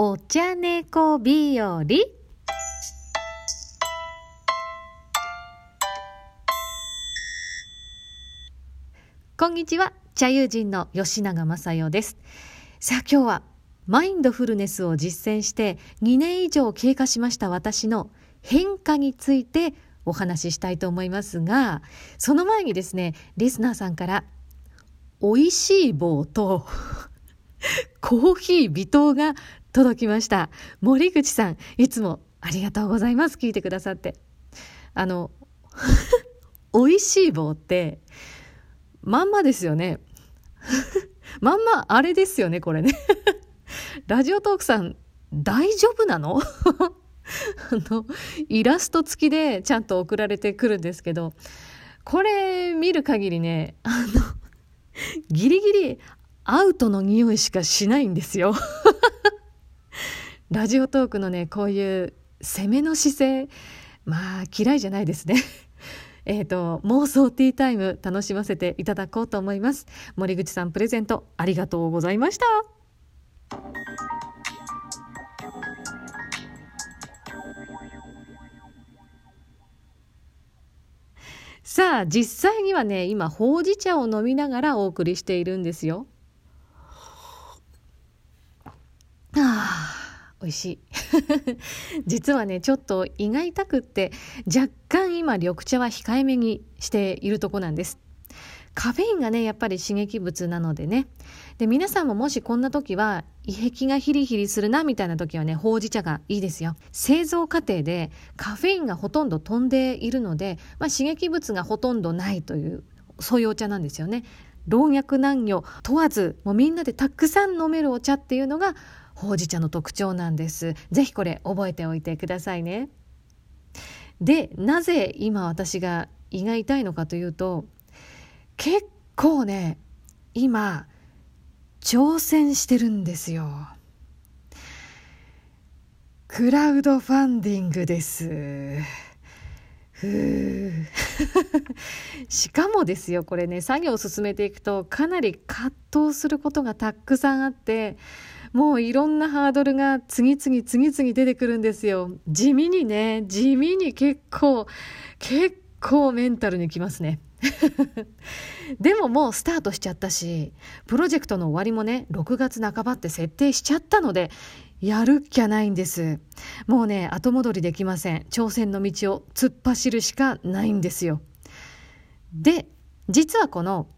お茶猫日和。こんにちは。茶友人の吉永正代です。さあ今日はマインドフルネスを実践して2年以上経過しました私の変化についてお話ししたいと思いますがその前にですねリスナーさんから美味しい棒とコーヒー微糖が届きました。森口さんいつもありがとうございます。聞いてくださって。あの 美味しい棒ってまんまですよね。まんまあれですよねこれね。ラジオトークさん大丈夫なの？あのイラスト付きでちゃんと送られてくるんですけどこれ見る限りねあのギリギリアウトの匂いしかしないんですよ。ラジオトークのねこういう攻めの姿勢まあ嫌いじゃないですね。えっと妄想ティータイム楽しませていただこうと思います。森口さんプレゼントありがとうございました。さあ実際にはね今ほうじ茶を飲みながらお送りしているんですよ。あ。美味しい。実はねちょっと胃が痛くって若干今緑茶は控えめにしているとこなんです。カフェインがねやっぱり刺激物なのでね。で皆さんももしこんな時は胃壁がヒリヒリするなみたいな時はねほうじ茶がいいですよ。製造過程でカフェインがほとんど飛んでいるので、まあ、刺激物がほとんどないというそういうお茶なんですよね。老若男女問わずもうみんなでたくさん飲めるお茶っていうのがほうじ茶の特徴なんです。ぜひこれ覚えておいてくださいね。で、なぜ今私が胃が痛いのかというと、結構ね、今、挑戦してるんですよ。クラウドファンディングです。しかもですよこれね作業を進めていくとかなり葛藤することがたくさんあってもういろんなハードルが次々次々出てくるんですよ。地味にね、地味に結構、結構メンタルにきますね。でももうスタートしちゃったし、プロジェクトの終わりもね、6月半ばって設定しちゃったので、やるっきゃないんです。もうね、後戻りできません。挑戦の道を突っ走るしかないんですよ。で、実はこの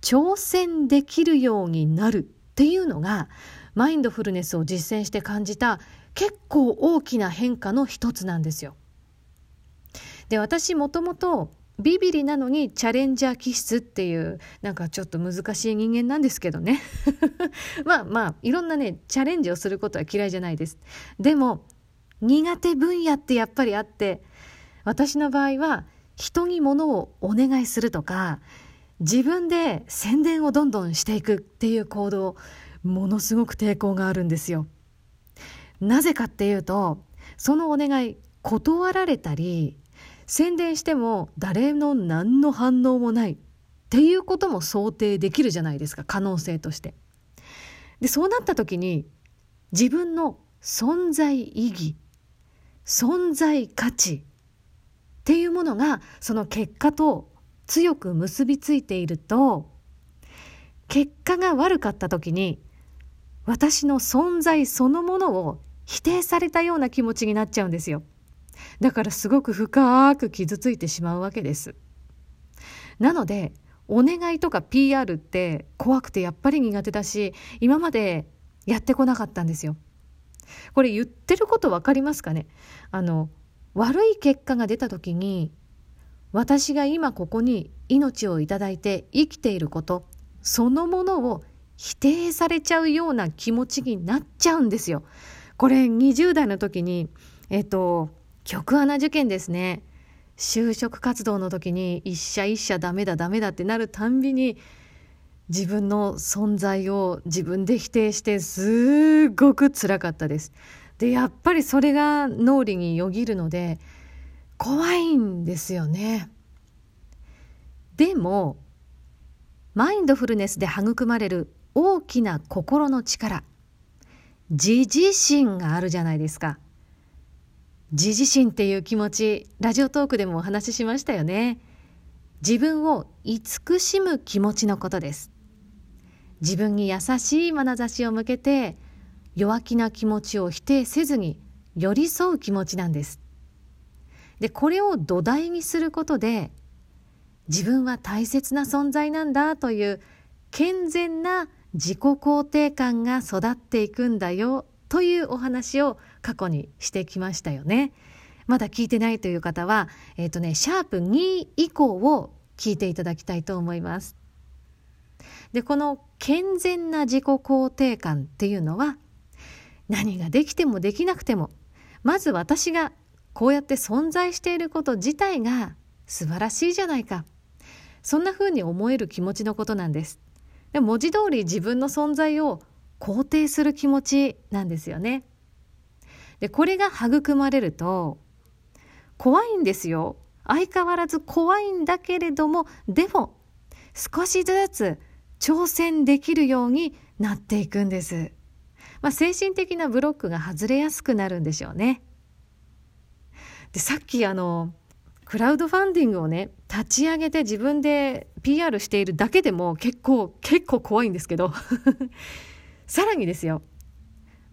挑戦できるようになるっていうのがマインドフルネスを実践して感じた結構大きな変化の一つなんですよ。で私もともとビビリなのにチャレンジャー気質っていうなんかちょっと難しい人間なんですけどね まあまあいろんなねチャレンジをすることは嫌いじゃないですでも苦手分野ってやっぱりあって私の場合は人に物をお願いするとか自分で宣伝をどんどんしていくっていう行動ものすごく抵抗があるんですよ。なぜかっていうとそのお願い断られたり宣伝しても誰の何の反応もないっていうことも想定できるじゃないですか可能性として。でそうなった時に自分の存在意義存在価値っていうものがその結果と強く結びついていると結果が悪かった時に私の存在そのものを否定されたような気持ちになっちゃうんですよ。だからすごく深く傷ついてしまうわけです。なので、お願いとか PR って怖くてやっぱり苦手だし、今までやってこなかったんですよ。これ言ってること分かりますかね？あの、悪い結果が出た時に、私が今ここに命をいただいて生きていること、そのものを否定されちゃうような気持ちになっちゃうんですよ。これ20代の時に、えっと、局アナ受験ですね。就職活動の時に一社一社ダメだダメだってなるたんびに自分の存在を自分で否定してすごく辛かったです。で、やっぱりそれが脳裏によぎるので怖いんですよね。でも、マインドフルネスで育まれる大きな心の力自自身があるじゃないですか。自自身っていう気持ち、ラジオトークでもお話ししましたよね。自分を慈しむ気持ちのことです。自分に優しい眼差しを向けて、弱気な気持ちを否定せずに寄り添う気持ちなんです。で、これを土台にすることで、自分は大切な存在なんだという健全な自己肯定感が育っていくんだよというお話を過去にしてきましたよね。まだ聞いてないという方は、えっ、ー、とね、シャープ2以降を聞いていただきたいと思います。で、この健全な自己肯定感っていうのは、何ができてもできなくても、まず私がこうやって存在していること自体が素晴らしいじゃないか。そんな風に思える気持ちのことなんです。で文字通り自分の存在を肯定する気持ちなんですよね。でこれが育まれると怖いんですよ。相変わらず怖いんだけれどもでも少しずつ挑戦できるようになっていくんです。まあ、精神的なブロックが外れやすくなるんでしょうね。でさっきあのクラウドファンディングをね立ち上げて自分で PR しているだけでも結構結構怖いんですけど。さらにですよ。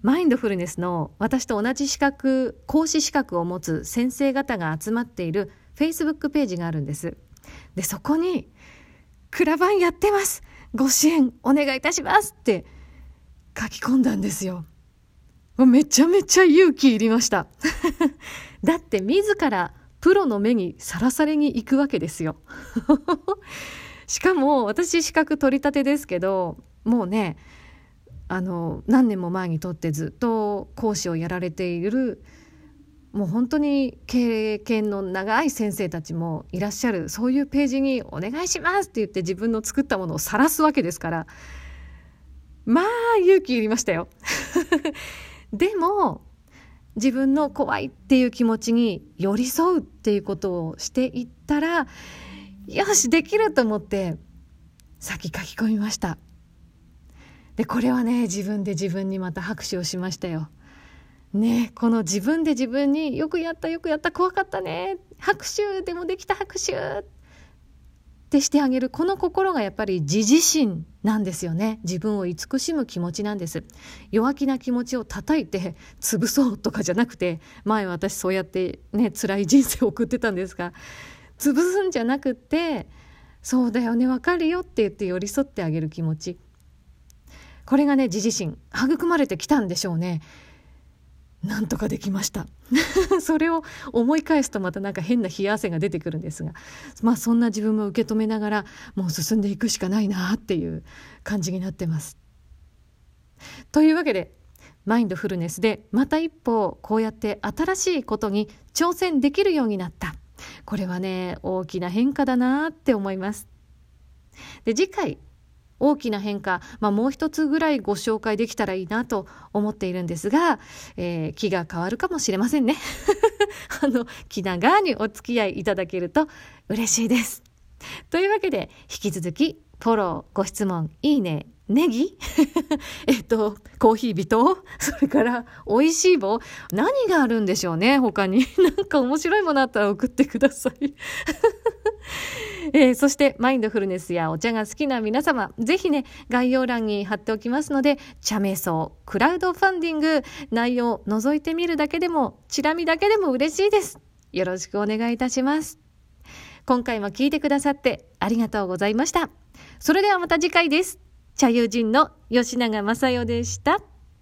マインドフルネスの私と同じ資格講師資格を持つ先生方が集まっている Facebook ページがあるんです。でそこに「クラバンやってます。ご支援お願いいたします」って書き込んだんですよ。めちゃめちゃ勇気いりました。だって自らプロの目にさらされに行くわけですよ。しかも私資格取り立てですけどもうねあの何年も前にとってずっと講師をやられているもう本当に経験の長い先生たちもいらっしゃるそういうページに「お願いします」って言って自分の作ったものを晒すわけですからまあ勇気いりましたよ。でも自分の怖いっていう気持ちに寄り添うっていうことをしていったらよしできると思って先書き込みました。でこれはね自分で自分にまた拍手をしましたよ。ねこの自分で自分によくやったよくやった怖かったね。拍手でもできた拍手。ってしてあげるこの心がやっぱり自自身なんですよね。自分を慈しむ気持ちなんです。弱気な気持ちを叩いて潰そうとかじゃなくて前私そうやってね辛い人生を送ってたんですが潰すんじゃなくてそうだよねわかるよって言って寄り添ってあげる気持ち。これがね自自身育まれてきたんでしょうね。なんとかできました。それを思い返すとまたなんか変な冷や汗が出てくるんですが。まあそんな自分も受け止めながらもう進んでいくしかないなっていう感じになってます。というわけでマインドフルネスでまた一歩こうやって新しいことに挑戦できるようになった。これはね大きな変化だなって思います。で次回大きな変化、まあ、もう一つぐらいご紹介できたらいいなと思っているんですが、えー、気が変わるかもしれませんね。あの、気長にお付き合いいただけると嬉しいです。というわけで、引き続き、フォロー、ご質問、いいね、ネギ？えっと、コーヒー微糖 それから、美味しい棒？何があるんでしょうね？他に。なんか面白いものあったら送ってください。えー、そして、マインドフルネスやお茶が好きな皆様、ぜひね、概要欄に貼っておきますので、茶瞑想、クラウドファンディング、内容覗いてみるだけでも、チラ見だけでも嬉しいです。よろしくお願いいたします。今回も聞いてくださってありがとうございました。それではまた次回です。茶友人の吉永正代でした。